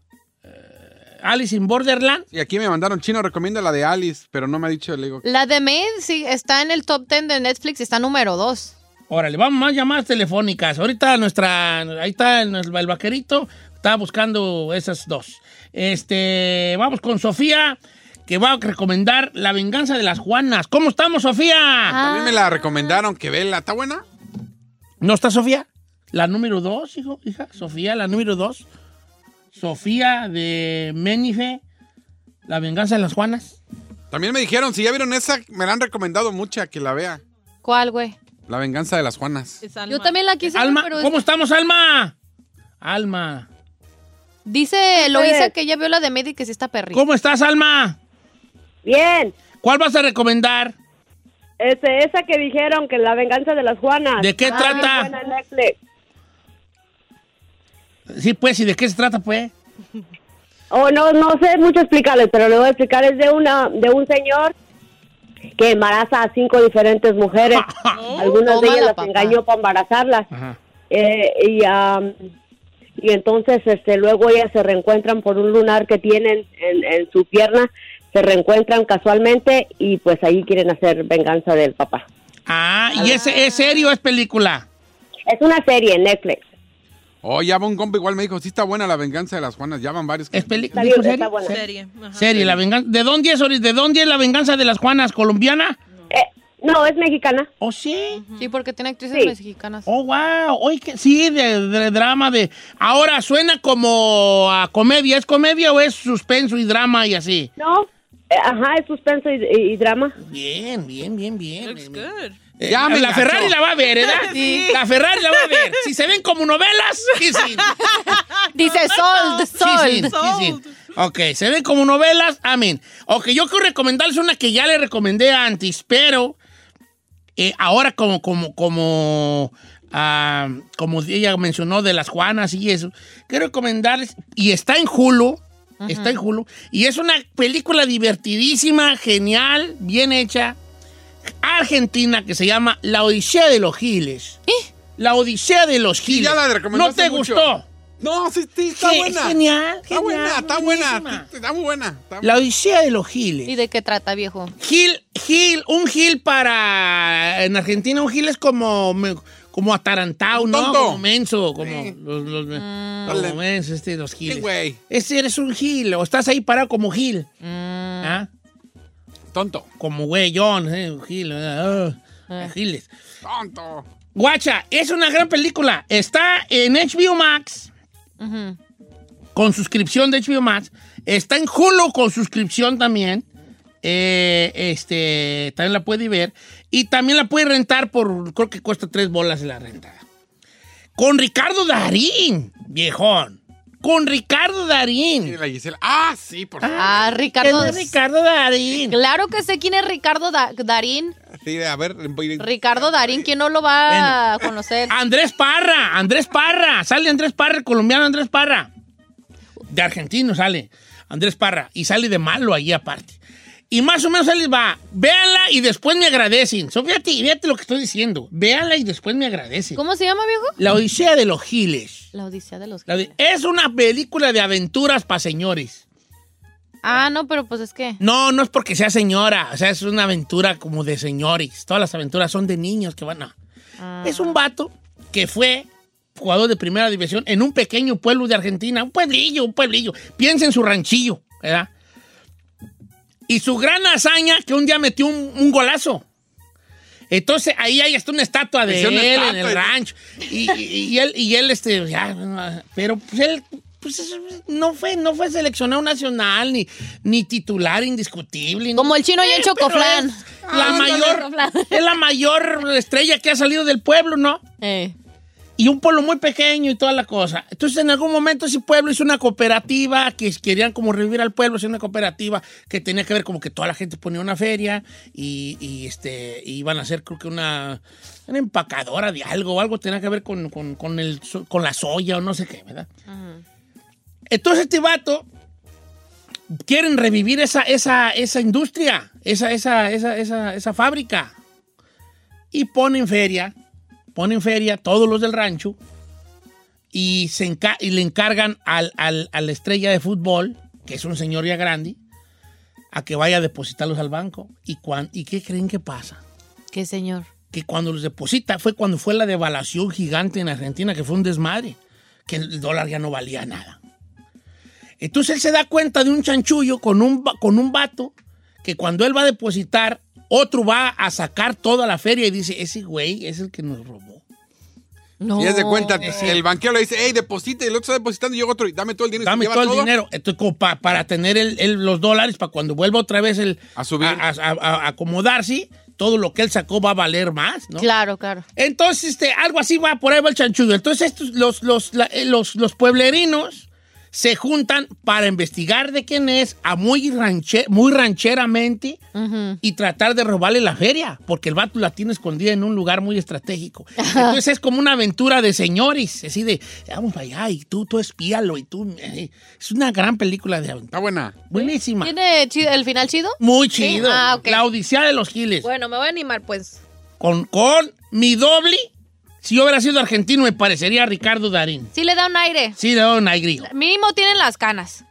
Alice in Borderland, Y aquí me mandaron chino, recomienda la de Alice, pero no me ha dicho, le digo. La de Maid, sí, está en el top 10 de Netflix, está número 2. órale, vamos más llamadas telefónicas. Ahorita nuestra, ahí está el, el vaquerito, está buscando esas dos. Este, vamos con Sofía, que va a recomendar La venganza de las Juanas. ¿Cómo estamos, Sofía? Ah. A mí me la recomendaron que vela. ¿Está buena? ¿No está Sofía? La número dos, hijo, hija. Sofía, la número dos. Sofía de Menife, La venganza de las Juanas. También me dijeron, si ya vieron esa, me la han recomendado mucha que la vea. ¿Cuál, güey? La venganza de las Juanas. Es Alma. Yo también la quise ver, Alma, es- ¿cómo estamos, Alma? Alma. dice Loisa que ella vio la de y que sí está perrita. ¿Cómo estás, Alma? Bien. ¿Cuál vas a recomendar? Este, esa que dijeron que la venganza de las Juanas. ¿De qué Ah, trata? Sí, pues, ¿y de qué se trata, pues? Oh, no, no sé mucho explicarles, pero le voy a explicar. Es de una, de un señor que embaraza a cinco diferentes mujeres. Algunas de ellas las papá. engañó para embarazarlas. Eh, y, am, y entonces este luego ellas se reencuentran por un lunar que tienen en, en su pierna, se reencuentran casualmente y pues ahí quieren hacer venganza del papá. Ah, ¿y ese es serio o es película? Es una serie en Netflix. Oh, ya va un compa igual me dijo, sí está buena la venganza de las Juanas. Ya van varios. que- ¿Es película? Está bien, ¿Dijo está serie? buena. Serie. ajá. Serie, la venganza. ¿De dónde es? ¿De dónde es la venganza de las Juanas? ¿Colombiana? Eh, no, es mexicana. ¿Oh, sí? Sí, porque tiene actrices Sí. mexicanas. Oh, wow. Oye, que sí, de, de drama de. Ahora suena como a comedia. ¿Es comedia o es suspenso y drama y así? No, ajá, es suspenso y, y- y drama. Bien, bien, bien, bien. Looks bien. good. Eh, Ya me la. Ferrari la va a ver, ¿verdad? Sí. La Ferrari la va a ver. Si se ven como novelas, sí, sí. Dice sold, Sí, sold. sí, sí, sí. Ok, se ven como novelas, amén. Ok, yo quiero recomendarles una que ya le recomendé antes, pero eh, ahora como, como, como, ah, como ella mencionó de las Juanas y eso, quiero recomendarles, y está en Hulu, está en Hulu, y es una película divertidísima, genial, bien hecha, argentina, que se llama La Odisea de los Giles. La Odisea de los Giles. ya la recomendé ¿No te mucho. gustó? No, sí, sí, está Qué buena. Genial, Está buena, está buena. Está muy buena. Está- La Odisea de los Giles. ¿Y de qué trata, viejo? Gil, Gil, un Gil para. En Argentina, un Gil es como. Como atarantado, ¿no? tonto. Como menso, como Sí. los, los- Mm. como Dale. menso, este, los Giles. Sí, güey. Ese eres un Gil, o estás ahí parado como Gil. Mm. ¿Ah? Tonto. Como güey, John, eh, un Gil. Eh. Giles. Tonto. Guacha, es una gran película. Está en HBO Max. Con suscripción de HBO Max. Está en Hulu con suscripción también. Eh, este, también la puede ver. Y también la puede rentar por, creo que cuesta tres bolas la rentada. Con Ricardo Darín, viejón. Con Ricardo Darín. Ah, sí, por favor. Ah, Ricardo. ¿Quién es Ricardo Darín? Claro que sé quién es Ricardo Da- Darín. Sí, a ver. voy- Ricardo Darín, ¿quién no lo va a conocer? Andrés Parra, Andrés Parra. Sale Andrés Parra, el colombiano Andrés Parra. De argentino sale Andrés Parra. Y sale de malo ahí aparte. Y más o menos ahí les va. Véanla y después me agradecen. So, fíjate, fíjate lo que estoy diciendo. Véanla y después me agradecen. ¿Cómo se llama, viejo? La Odisea de los Giles. La Odisea de los... Odi- es una película de aventuras para señores. Ah, no, pero pues es que... No, no es porque sea señora. O sea, es una aventura como de señores. Todas las aventuras son de niños que van a... Ah. Es un vato que fue jugador de primera división en un pequeño pueblo de Argentina. Un pueblillo, un pueblillo. Piensa en su ranchillo, ¿verdad? Y su gran hazaña que un día metió un, un golazo. Entonces ahí hay hasta una estatua de él en el rancho. Y, y- y él, y él, este, ya, pero pues él pues, eso no fue, no fue seleccionado nacional, ni, ni titular indiscutible. Como el chino y el pero chocoflán. es La Ah, mayor, chocoflán. es la mayor estrella que ha salido del pueblo, ¿no? Eh. Y un pueblo muy pequeño y toda la cosa. Entonces, en algún momento ese pueblo hizo una cooperativa que querían como revivir al pueblo, hacer una cooperativa que tenía que ver como que toda la gente ponía una feria y, y, este, iban a hacer creo que una, una empacadora de algo o algo tenía que ver con, con, con el, con la soya o no sé qué, ¿verdad? Entonces este vato quieren revivir esa, esa, esa industria, esa, esa, esa, esa, esa fábrica. Y ponen feria, ponen feria todos los del rancho y, se enca- y le encargan al, al- a la estrella de fútbol, que es un señor ya grande, a que vaya a depositarlos al banco. ¿Y, cuan- ¿y qué creen que pasa? ¿Qué señor? que cuando los deposita fue cuando fue la devaluación gigante en Argentina, que fue un desmadre, que el dólar ya no valía nada. Entonces él se da cuenta de un chanchullo con un, con un vato que cuando él va a depositar, otro va a sacar toda la feria y dice, ese güey es el que nos robó. No. Y es de cuenta, Sí. el banquero le dice, hey, deposita, y el otro está depositando y llega otro, y dame todo el dinero. y se Dame todo el dinero. Entonces, como pa- para tener el- el- los dólares, para cuando vuelva otra vez el, A subir. a, a- a acomodarse, todo lo que él sacó va a valer más, ¿no? Claro, claro. Entonces, este, algo así va, por ahí va el chanchullo. Entonces, estos, los, los, la- eh, los, los pueblerinos se juntan para investigar de quién es a muy, ranche- muy rancheramente y tratar de robarle la feria, porque el vato la tiene escondida en un lugar muy estratégico. Entonces es como una aventura de señores, así de, vamos para allá y tú, tú espíalo y tú... eh, Es una gran película de aventura. Está buena. Buenísima. ¿Tiene chido- el final chido? Muy Sí. chido. Ah, ok. La Odisea de los Giles. Bueno, me voy a animar, pues. Con, con mi doble, si yo hubiera sido argentino, me parecería Ricardo Darín. Sí le da un aire. Sí, de un aigrío. Mínimo tienen las canas.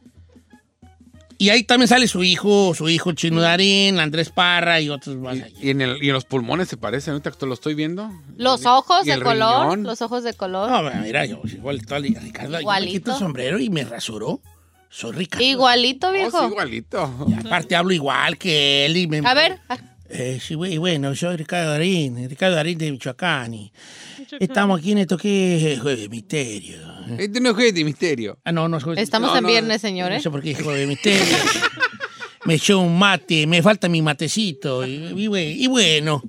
Y ahí también sale su hijo, su hijo Chino Darín, Andrés Parra y otros más. allá. Y en, el, y en los pulmones se parece, ahorita que lo estoy viendo. Los ojos de el color. riñón. Los ojos de color. No, mira, yo igual Ricardo, yo me Igualito. quito el sombrero y me rasuró. Soy Ricardo. Igualito, Oh, viejo. sí, igualito. Y aparte hablo igual que él y me... A ver. Eh, sí, bueno, soy Ricardo Darín, Ricardo Darín de Michoacán. y estamos aquí en esto que es Jueves de Misterio. Este no es juez de misterio. Ah, no, no es Jueves de Estamos No, en no, viernes, No señores. sé por qué hijo de misterio. me echó un mate, me falta mi matecito. Y, y bue- y bueno.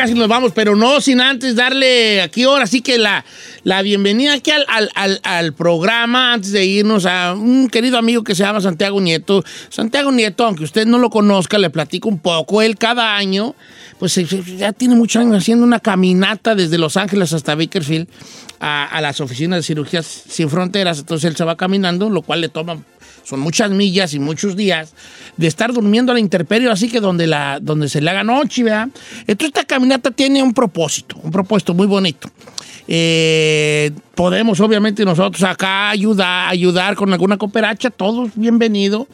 Casi nos vamos, pero no sin antes darle aquí ahora sí que la, la bienvenida aquí al, al- al- programa, antes de irnos a un querido amigo que se llama Santiago Nieto. Santiago Nieto, aunque usted no lo conozca, le platico un poco. Él cada año, pues se- ya tiene muchos años haciendo una caminata desde Los Ángeles hasta Bakersfield a, a las oficinas de cirugías sin fronteras. Entonces él se va caminando, lo cual le toma son muchas millas y muchos días, de estar durmiendo a la intemperie, así que donde, la, donde se le haga noche, ¿verdad? Entonces esta caminata tiene un propósito, un propósito muy bonito. Eh, podemos obviamente nosotros acá ayudar, ayudar con alguna cooperacha, todos bienvenidos.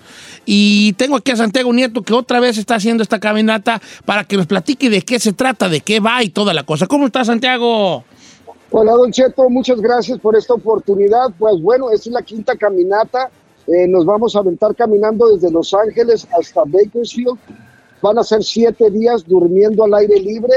Y tengo aquí a Santiago Nieto que otra vez está haciendo esta caminata para que nos platique de qué se trata, de qué va y toda la cosa. ¿Cómo está Santiago? Hola, Don Cheto, muchas gracias por esta oportunidad. Pues bueno, esta es la quinta caminata. Eh, nos vamos a aventar caminando desde Los Ángeles hasta Bakersfield. Van a ser siete días durmiendo al aire libre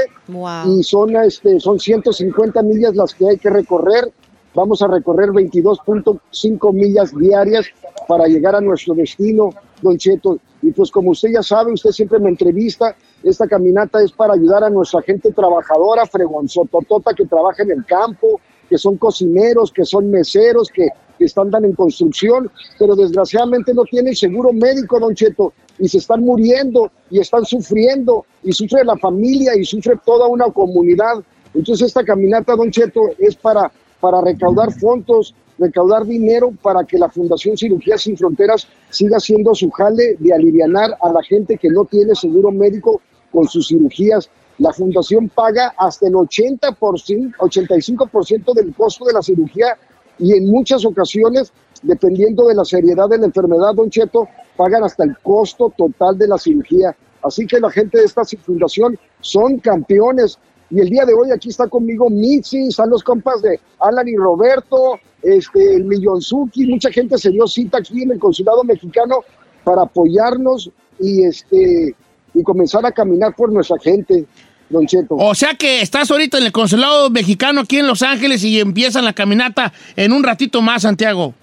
y son, este, son 150 millas las que hay que recorrer. Vamos a recorrer 22.5 millas diarias para llegar a nuestro destino, Don Cheto. Y pues como usted ya sabe, usted siempre me entrevista, esta caminata es para ayudar a nuestra gente trabajadora, fregonzototota, que trabaja en el campo, que son cocineros, que son meseros, que, que están en construcción, pero desgraciadamente no tienen seguro médico, Don Cheto, y se están muriendo y están sufriendo, y sufre la familia y sufre toda una comunidad. Entonces esta caminata, Don Cheto, es para, para recaudar fondos, recaudar dinero para que la Fundación Cirugía Sin Fronteras siga haciendo su jale de alivianar a la gente que no tiene seguro médico con sus cirugías. La fundación paga hasta el 80%, 85% del costo de la cirugía y en muchas ocasiones, dependiendo de la seriedad de la enfermedad, don Cheto, pagan hasta el costo total de la cirugía. Así que la gente de esta fundación son campeones. Y el día de hoy aquí está conmigo Mitzi, están los compas de Alan y Roberto, este, el Millonzuki, mucha gente se dio cita aquí en el consulado mexicano para apoyarnos y este y comenzar a caminar por nuestra gente, Don Cheto. O sea que estás ahorita en el consulado mexicano aquí en Los Ángeles y empiezan la caminata en un ratito más, Santiago.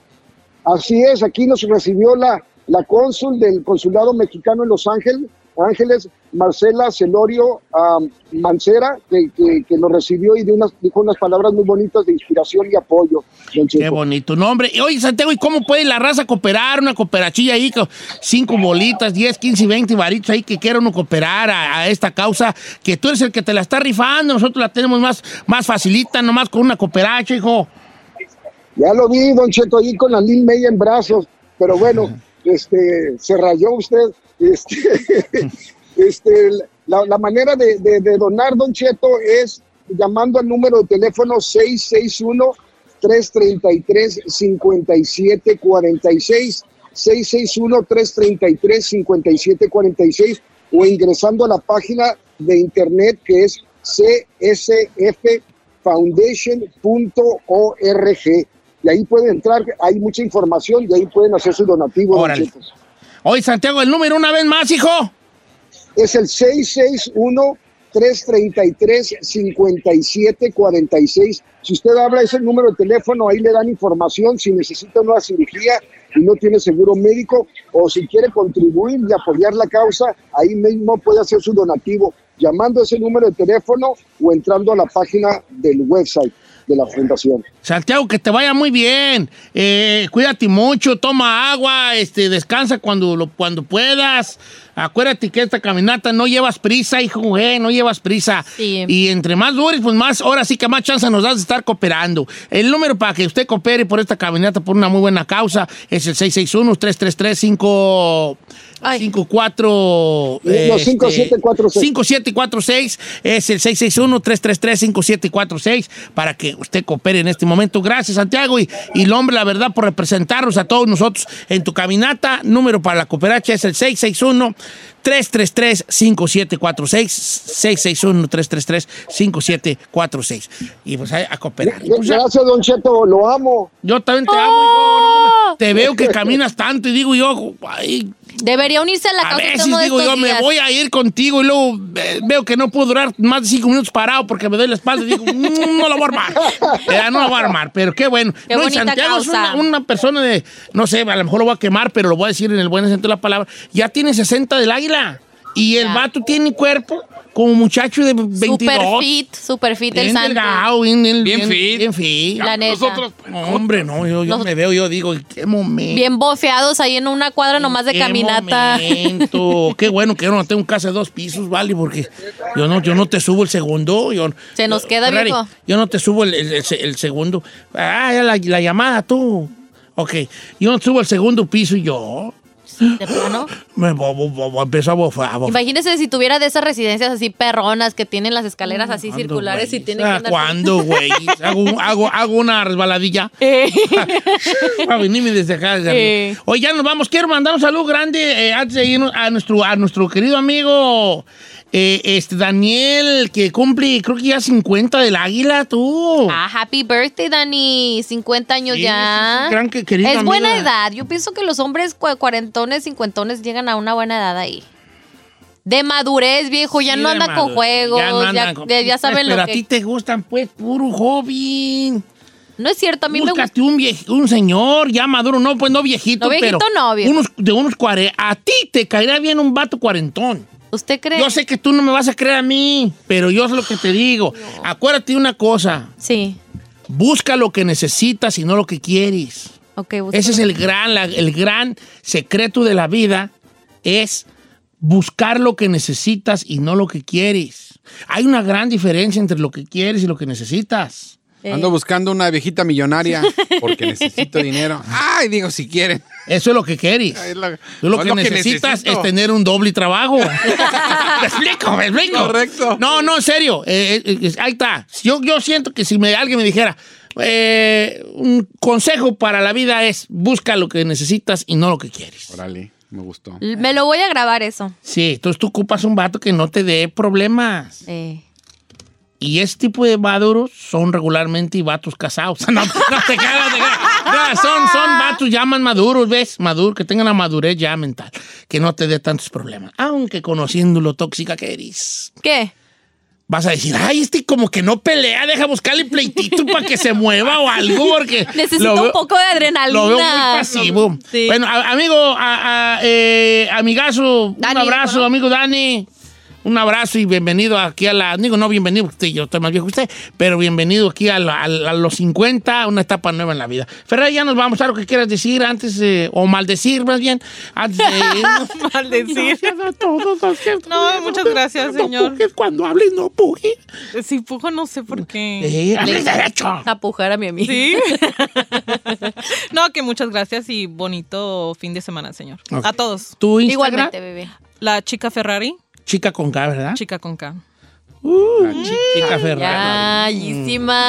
Así es, aquí nos recibió la, la cónsul del consulado mexicano en Los Ángeles, Ángeles Marcela Celorio um, Mancera, que, que, que, nos recibió y de unas, dijo unas palabras muy bonitas de inspiración y apoyo. Qué bonito nombre. Y, Oye, Santiago, ¿y cómo puede la raza cooperar? Una cooperachilla ahí con cinco bolitas, 10, 15 y 20 varitos ahí que quiera uno cooperar a, a, esta causa, que tú eres el que te la está rifando, nosotros la tenemos más, más facilita, nomás con una cooperacha, hijo. Ya lo vi, Don Cheto, ahí con la Lil May en brazos, pero bueno, este, se rayó usted. Este, este, la, la manera de, de, de, donar, Don Cheto, es llamando al número de teléfono 661-333-5746, 661-333-5746, o ingresando a la página de internet que es csffoundation.org. Y ahí pueden entrar, hay mucha información y ahí pueden hacer su donativo. Oye, Santiago, el número una vez más, hijo. Es el 661-333-5746. Si usted habla ese número de teléfono, ahí le dan información si necesita una cirugía y no tiene seguro médico o si quiere contribuir y apoyar la causa, ahí mismo puede hacer su donativo llamando ese número de teléfono o entrando a la página del website de la fundación. Santiago, que te vaya muy bien. Eh, cuídate mucho, toma agua, este, descansa cuando, lo, cuando puedas. Acuérdate que esta caminata no llevas prisa, hijo, eh, no llevas prisa. Sí. Y entre más dures, pues más, ahora sí que más chance nos das de estar cooperando. El número para que usted coopere por esta caminata por una muy buena causa es el 661-333-5... 54 no, este, 5746 5746 es el 661-333-5746 para que usted coopere en este momento. Gracias, Santiago. Y, y el hombre, la verdad, por representarnos a todos nosotros en tu caminata. Número para la cooperacha es el 661 333-5746, 661-333-5746. Y pues a, a cooperar. Pues, Gracias, Don Cheto, lo amo. Yo también te amo, hijo. No, te veo que caminas tanto y digo yo, ay, Debería unirse a la a causa veces uno de digo estos yo, me días. voy a ir contigo y luego eh, veo que no puedo durar más de cinco minutos parado porque me doy la espalda y digo, "Mm, no la voy a armar. Eh, no la voy a armar, pero qué bueno. Qué no, y Santiago es causa. una, una persona de, no sé, a lo mejor lo voy a quemar, pero lo voy a decir en el buen sentido de la palabra. Ya tiene 60 del águila. Y el vato tiene cuerpo como muchacho de 22. Super fit, super fit el Bien santo. delgado, bien, bien, Bien fit. Bien fit. La neta. Nosotros, no, hombre, no, yo, yo me veo, yo digo, qué momento. Bien bofeados ahí en una cuadra nomás de Qué caminata. momento. Qué bueno que yo no tengo un casa de dos pisos, vale, porque yo no, yo no te subo el segundo. Yo, Se nos queda, Ferrari, viejo. Yo no te subo el, el- el- el segundo. Ah, ya la, la llamada, tú. Ok, yo subo al segundo piso y yo ¿De plano? me empezó a bofar. Imagínese si tuviera de esas residencias así perronas que tienen las escaleras así ¿Cuándo, circulares y tienen que andar- ¿Cuándo, güey? hago, hago, hago una resbaladilla. Eh. a venirme desde acá. Eh. Oye, ya nos vamos. Quiero mandar un saludo grande eh, antes de irnos a nuestro, a nuestro querido amigo eh, este Daniel, que cumple, creo que ya 50 del águila, tú. Ah, happy birthday, Dani. 50 años Sí, ya. gran es buena edad. Yo pienso que los hombres cua- cuarentones, cincuentones llegan a una buena edad ahí. De madurez, viejo. Ya Sí, no anda con juegos. Ya no Ya, andan con- ya- ya saben Pero lo a que. ti te gustan, pues, puro joven. No es cierto, a mí me gusta. Búscate un, vie- un señor ya maduro, no, pues no viejito, No, viejito pero no, viejo. unos, de unos cuare- A ti te caería bien un vato cuarentón. ¿Usted cree? Yo sé que tú no me vas a creer a mí, pero yo sé lo que te digo. Acuérdate de una cosa. Sí. Busca lo que necesitas y no lo que quieres. Ok, busca Ese es el gran, la- el gran secreto de la vida, es buscar lo que necesitas y no lo que quieres. Hay una gran diferencia entre lo que quieres y lo que necesitas. Ando buscando una viejita millonaria porque necesito dinero. Ay, digo, si quieren. Eso es lo que quieres. Es lo- Tú lo no que es lo que necesitas necesito. es tener un doble trabajo. ¿Me explico? ¿Me explico? Correcto. No, no, en serio. Eh, eh, eh, ahí está. Yo, yo siento que si me, alguien me dijera, eh, un consejo para la vida es busca lo que necesitas y no lo que quieres. Órale, me gustó. Me lo voy a grabar eso. Sí, entonces tú ocupas un vato que no te dé problemas. Eh. Y ese tipo de maduros son regularmente vatos casados. No, no te cagas, te cagas. Son, son vatos ya más maduros, ¿ves? Maduros, que tengan la madurez ya mental. Que no te dé tantos problemas. Aunque conociendo lo tóxica que eres. ¿Qué? Vas a decir, ay, este como que no pelea, deja buscarle pleitito para que se mueva o algo, porque... Necesito veo- un poco de adrenalina. Lo veo muy pasivo. Sí. Bueno, a- amigo, a- a- eh, amigazo, Dani, un abrazo, amigo Dani. Un abrazo y bienvenido aquí a la. Digo, no bienvenido, porque usted- yo estoy más viejo que usted, pero bienvenido aquí a, la- a la- a los 50, una etapa nueva en la vida. Ferrer, ya nos vamos a lo que quieras decir antes, de- o maldecir más bien, antes de irnos. Maldecir. Gracias a todos, a cierto. No, muchas gracias, No señor. pujes cuando hables, no pujes. Si pujo, no sé por qué. Eh, hables derecho. A pujar a mi amiga. Sí. no, que muchas gracias y bonito fin de semana, señor. A todos. ¿Tu Instagram? Igualmente, bebé. La chica Ferrari, Chica con K, ¿verdad? chica con K. La chi- chica Ferrer. Bellísima.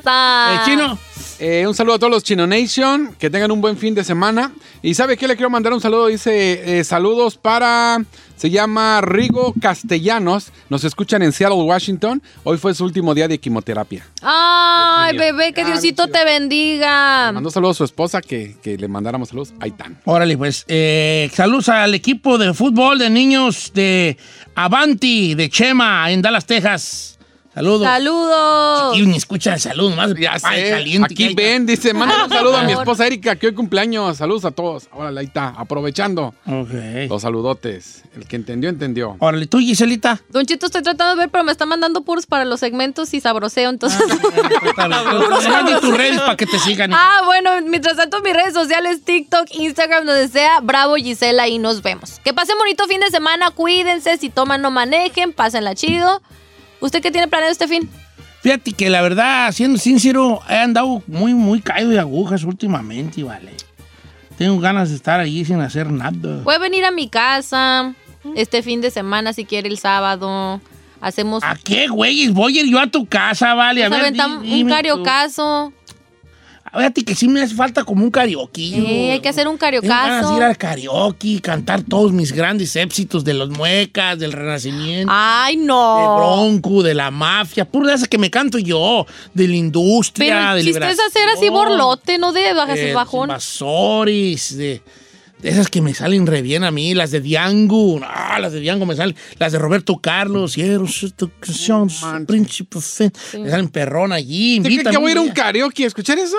Eh, chino. Eh, un saludo a todos los Chino Nation, que tengan un buen fin de semana. Y ¿sabe qué? Le quiero mandar un saludo, dice, eh, saludos para, se llama Rigo Castellanos, nos escuchan en Seattle, Washington. Hoy fue su último día de quimioterapia. Ay, bebé, que Diosito te bendiga. Mandó saludos a su esposa, que, que le mandáramos saludos. Ahí están. Órale, pues. eh, saludos al equipo de fútbol de niños de Avanti, de Chema, en Dallas, Texas. Saludos. Saludos. Y ni escuchan el saludo, nomás. Ya Ay, sé. caliente Aquí hay. ven, dice, manda un saludo a mi esposa Erika, que hoy cumpleaños. Saludos a todos. Órale, ahí está, aprovechando Ok. los saludotes. El que entendió, entendió. Órale, tú, Giselita. Don Chito, estoy tratando de ver, pero me está mandando puros para los segmentos y sabroseo, entonces. Manda tus redes para que te sigan. ah, bueno, mientras tanto, mis redes sociales, TikTok, Instagram, donde sea, Bravo Gisela, y nos vemos. Que pasen bonito fin de semana, cuídense, si toman no manejen, pásenla chido. ¿Usted qué tiene planeado este fin? Fíjate que la verdad, siendo sincero, he andado muy, muy caído de agujas últimamente, vale. Tengo ganas de estar allí sin hacer nada. Puede venir a mi casa este fin de semana, si quiere, el sábado. Hacemos... ¿A qué, güey? Voy a ir yo a tu casa, vale. A nos ver, aventamos un cariocazo. Fíjate que sí me hace falta como un karaoke. Eh, hay que hacer un Tengo ganas de cariocazo. ir al karaoke, cantar todos mis grandes éxitos de los muecas, del renacimiento, Ay, de no. Bronco, de la mafia, puro de esas que me canto yo, de la industria, Pero de el chiste es hacer así borlote, no de bajas de el bajón. Invasores, de, de esas que me salen re bien a mí, las de Diango, no, las de Diango me salen, las de Roberto Carlos, tu canción, príncipe me salen perrón allí. ¿Usted cree invítame que voy a ir a un karaoke a escuchar eso?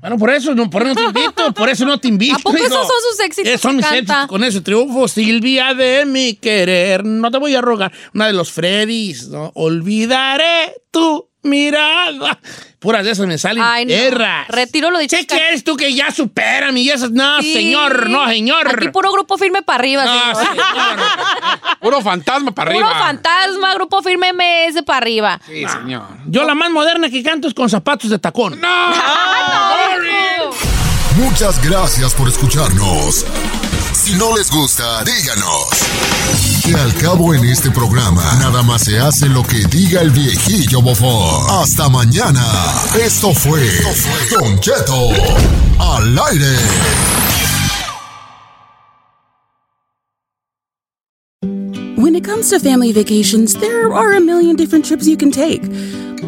Bueno, por eso no, por eso no te invito, por eso no te invito. ¿A poco hijo. esos son sus éxitos son mis éxitos, con ese triunfo, Silvia de mi querer, no te voy a rogar. Una de los Freddys, ¿no? Olvidaré tu mirada. Puras de esas me salen Ay, no. perras. Retiro lo dicho. ¿Qué quieres tú que ya superan y esas? No, Sí. señor, no, señor. Aquí puro grupo firme para arriba, No, señor. Puro fantasma para Puro arriba. fantasma, grupo firme MS para arriba. Sí, señor. Yo la más moderna que canto es con zapatos de tacón. ¡No! No, viejo. Muchas gracias por escucharnos. Si no les gusta, díganos. Que al cabo en este programa, nada más se hace lo que diga el viejillo bofón. Hasta mañana. Esto fue Don Cheto al aire. When it comes to family vacations, there are a million different trips you can take.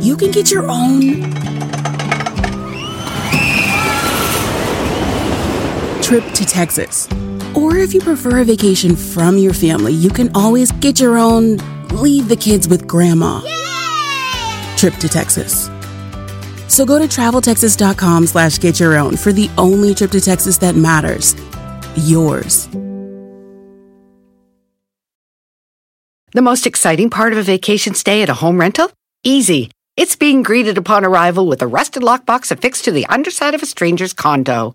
You can get your own trip to Texas. Or if you prefer a vacation from your family, you can always get your own leave the kids with grandma trip to Texas. So go to traveltexas.com slash get your own for the only trip to Texas that matters. Yours. The most exciting part of a vacation stay at a home rental? Easy. It's being greeted upon arrival with a rusted lockbox affixed to the underside of a stranger's condo.